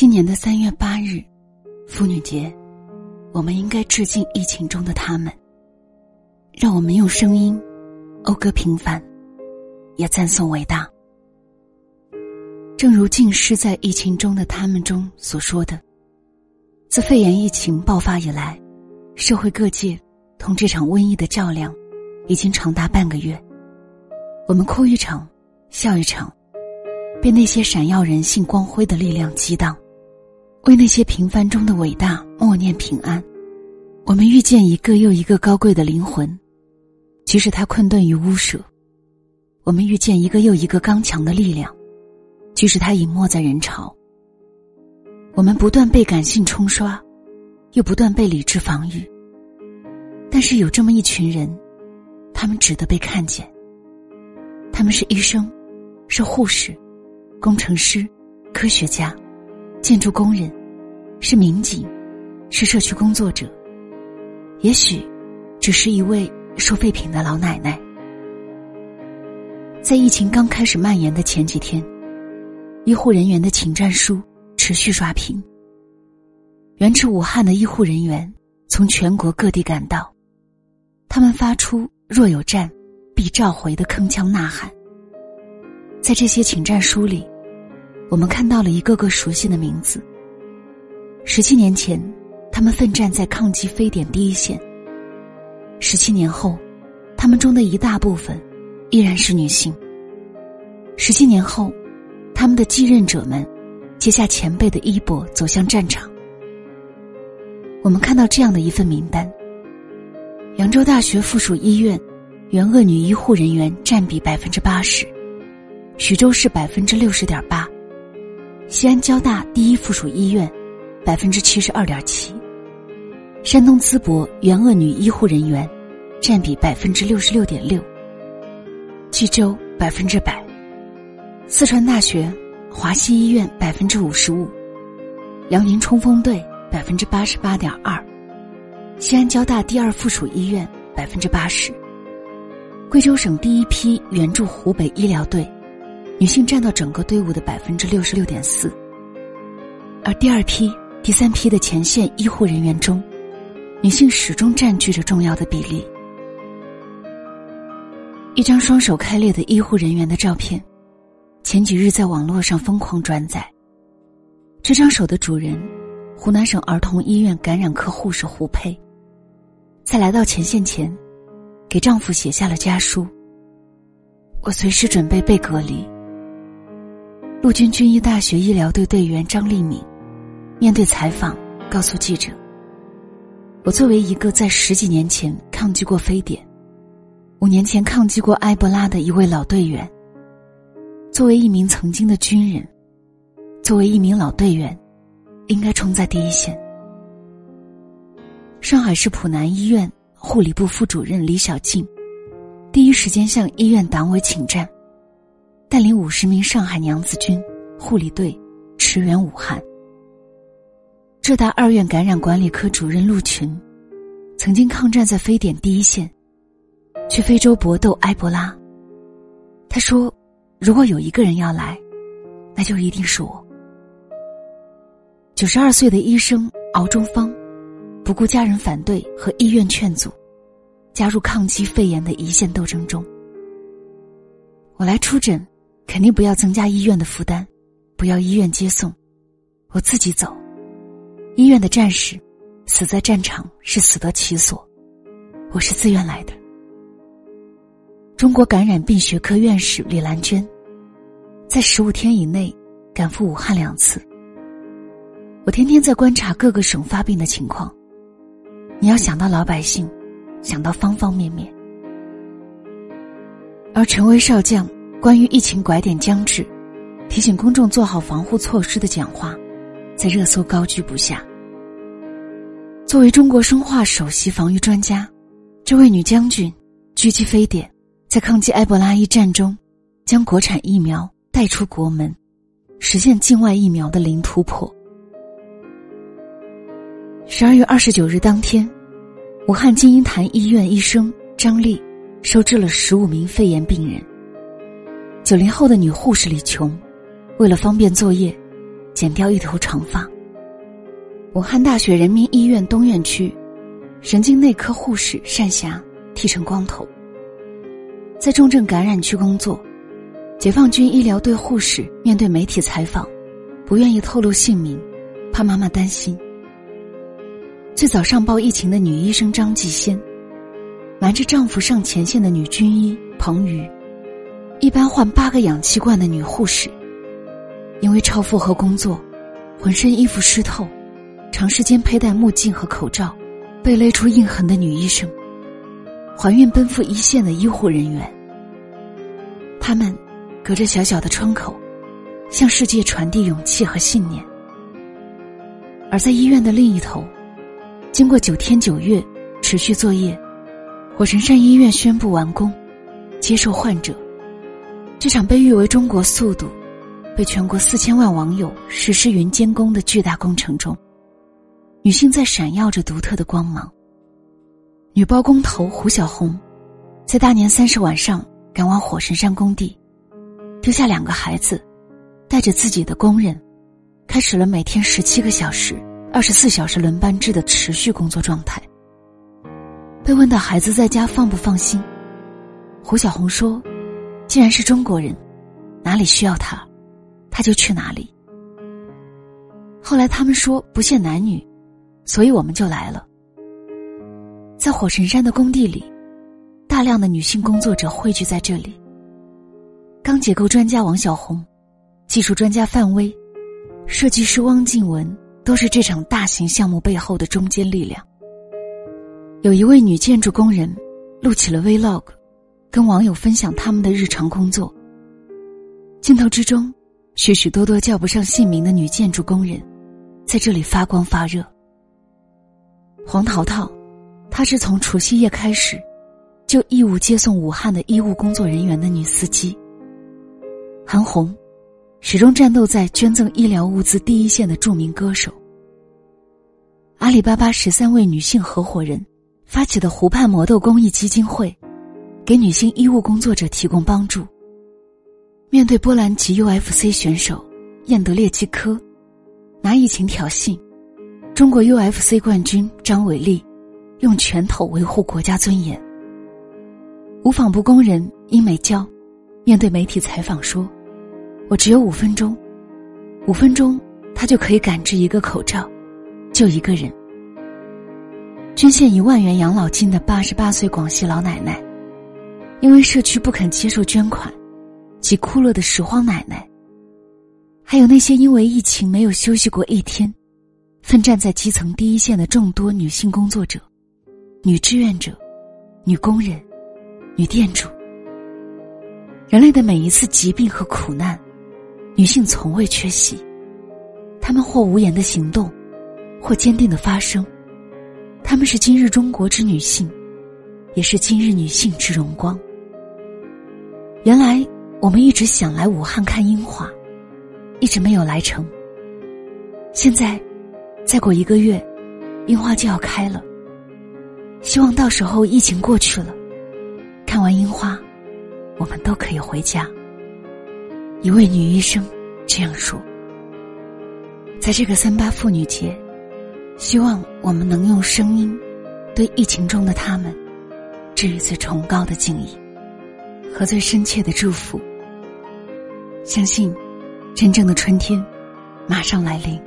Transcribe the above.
今年的三月八日，妇女节，我们应该致敬疫情中的他们。让我们用声音讴歌平凡，也赞颂伟大。正如浸湿在《疫情中的他们》中所说的：“自肺炎疫情爆发以来，社会各界同这场瘟疫的较量，已经长达半个月。我们哭一场，笑一场。”被那些闪耀人性光辉的力量激荡，为那些平凡中的伟大默念平安。我们遇见一个又一个高贵的灵魂，即使他困顿于屋舍；我们遇见一个又一个刚强的力量，即使他隐没在人潮。我们不断被感性冲刷，又不断被理智防御。但是有这么一群人，他们值得被看见。他们是医生，是护士。工程师、科学家、建筑工人，是民警，是社区工作者，也许只是一位收废品的老奶奶。在疫情刚开始蔓延的前几天，医护人员的请战书持续刷屏。原址武汉的医护人员从全国各地赶到，他们发出“若有战，必召回”的铿锵呐喊。在这些请战书里。我们看到了一个个熟悉的名字。十七年前，他们奋战在抗击非典第一线；十七年后，他们中的一大部分依然是女性。十七年后，他们的继任者们接下前辈的衣钵，走向战场。我们看到这样的一份名单：扬州大学附属医院援鄂女医护人员占比百分之八十，徐州市百分之六十点八。西安交大第一附属医院，百分之七十二点七；山东淄博援鄂女医护人员，占比百分之六十六点六；济州百分之百；四川大学华西医院百分之五十五；辽宁冲锋队百分之八十八点二；西安交大第二附属医院百分之八十；贵州省第一批援助湖北医疗队。女性占到整个队伍的百分之六十六点四，而第二批、第三批的前线医护人员中，女性始终占据着重要的比例。一张双手开裂的医护人员的照片，前几日在网络上疯狂转载。这张手的主人，湖南省儿童医院感染科护士胡佩，在来到前线前，给丈夫写下了家书：“我随时准备被隔离。”陆军军医大学医疗队队员张立敏，面对采访告诉记者：“我作为一个在十几年前抗击过非典、五年前抗击过埃博拉的一位老队员，作为一名曾经的军人，作为一名老队员，应该冲在第一线。”上海市浦南医院护理部副主任李小静，第一时间向医院党委请战。带领五十名上海娘子军护理队驰援武汉。浙大二院感染管理科主任陆群，曾经抗战在非典第一线，去非洲搏斗埃博拉。他说：“如果有一个人要来，那就一定是我。”九十二岁的医生敖中芳，不顾家人反对和医院劝阻，加入抗击肺炎的一线斗争中。我来出诊。肯定不要增加医院的负担，不要医院接送，我自己走。医院的战士死在战场是死得其所，我是自愿来的。中国感染病学科院士李兰娟，在十五天以内赶赴武汉两次。我天天在观察各个省发病的情况，你要想到老百姓，想到方方面面。而陈威少将。关于疫情拐点将至，提醒公众做好防护措施的讲话，在热搜高居不下。作为中国生化首席防御专家，这位女将军狙击非典，在抗击埃博拉一战中，将国产疫苗带出国门，实现境外疫苗的零突破。十二月二十九日当天，武汉金银潭医院医生张丽收治了十五名肺炎病人。九零后的女护士李琼，为了方便作业，剪掉一头长发。武汉大学人民医院东院区神经内科护士单霞剃成光头，在重症感染区工作。解放军医疗队护士面对媒体采访，不愿意透露姓名，怕妈妈担心。最早上报疫情的女医生张继先，瞒着丈夫上前线的女军医彭瑜，一般换八个氧气罐的女护士，因为超负荷工作，浑身衣服湿透，长时间佩戴墨镜和口罩，被勒出印痕的女医生，怀孕奔赴一线的医护人员，他们。隔着小小的窗口，向世界传递勇气和信念。而在医院的另一头，经过九天九月持续作业，火神山医院宣布完工，接受患者。这场被誉为中国速度，被全国四千万网友实施云监工的巨大工程中，女性在闪耀着独特的光芒。女包工头胡小红，在大年三十晚上赶往火神山工地。丢下两个孩子，带着自己的工人，开始了每天十七个小时、二十四小时轮班制的持续工作状态。被问到孩子在家放不放心，胡小红说：“既然是中国人，哪里需要他，他就去哪里。”后来他们说不限男女，所以我们就来了。在火神山的工地里，大量的女性工作者汇聚在这里。钢结构专家王小红、技术专家范威、设计师汪静文都是这场大型项目背后的中坚力量。有一位女建筑工人录起了 Vlog，跟网友分享他们的日常工作。镜头之中，许许多多叫不上姓名的女建筑工人，在这里发光发热。黄淘淘，她是从除夕夜开始，就义务接送武汉的医务工作人员的女司机。韩红，始终战斗在捐赠医疗物资第一线的著名歌手。阿里巴巴十三位女性合伙人发起的湖畔魔豆公益基金会，给女性医务工作者提供帮助。面对波兰籍 UFC 选手燕德列基科拿疫情挑衅，中国 UFC 冠军张伟丽用拳头维护国家尊严。无纺布工人殷美娇面对媒体采访说。我只有五分钟，五分钟，他就可以赶制一个口罩，救一个人。捐献一万元养老金的八十八岁广西老奶奶，因为社区不肯接受捐款，急哭了的拾荒奶奶。还有那些因为疫情没有休息过一天，奋战在基层第一线的众多女性工作者、女志愿者、女工人、女店主。人类的每一次疾病和苦难。女性从未缺席，她们或无言的行动，或坚定的发声，她们是今日中国之女性，也是今日女性之荣光。原来我们一直想来武汉看樱花，一直没有来成。现在，再过一个月，樱花就要开了。希望到时候疫情过去了，看完樱花，我们都可以回家。一位女医生这样说：“在这个三八妇女节，希望我们能用声音，对疫情中的他们，致以最崇高的敬意和最深切的祝福。相信，真正的春天马上来临。”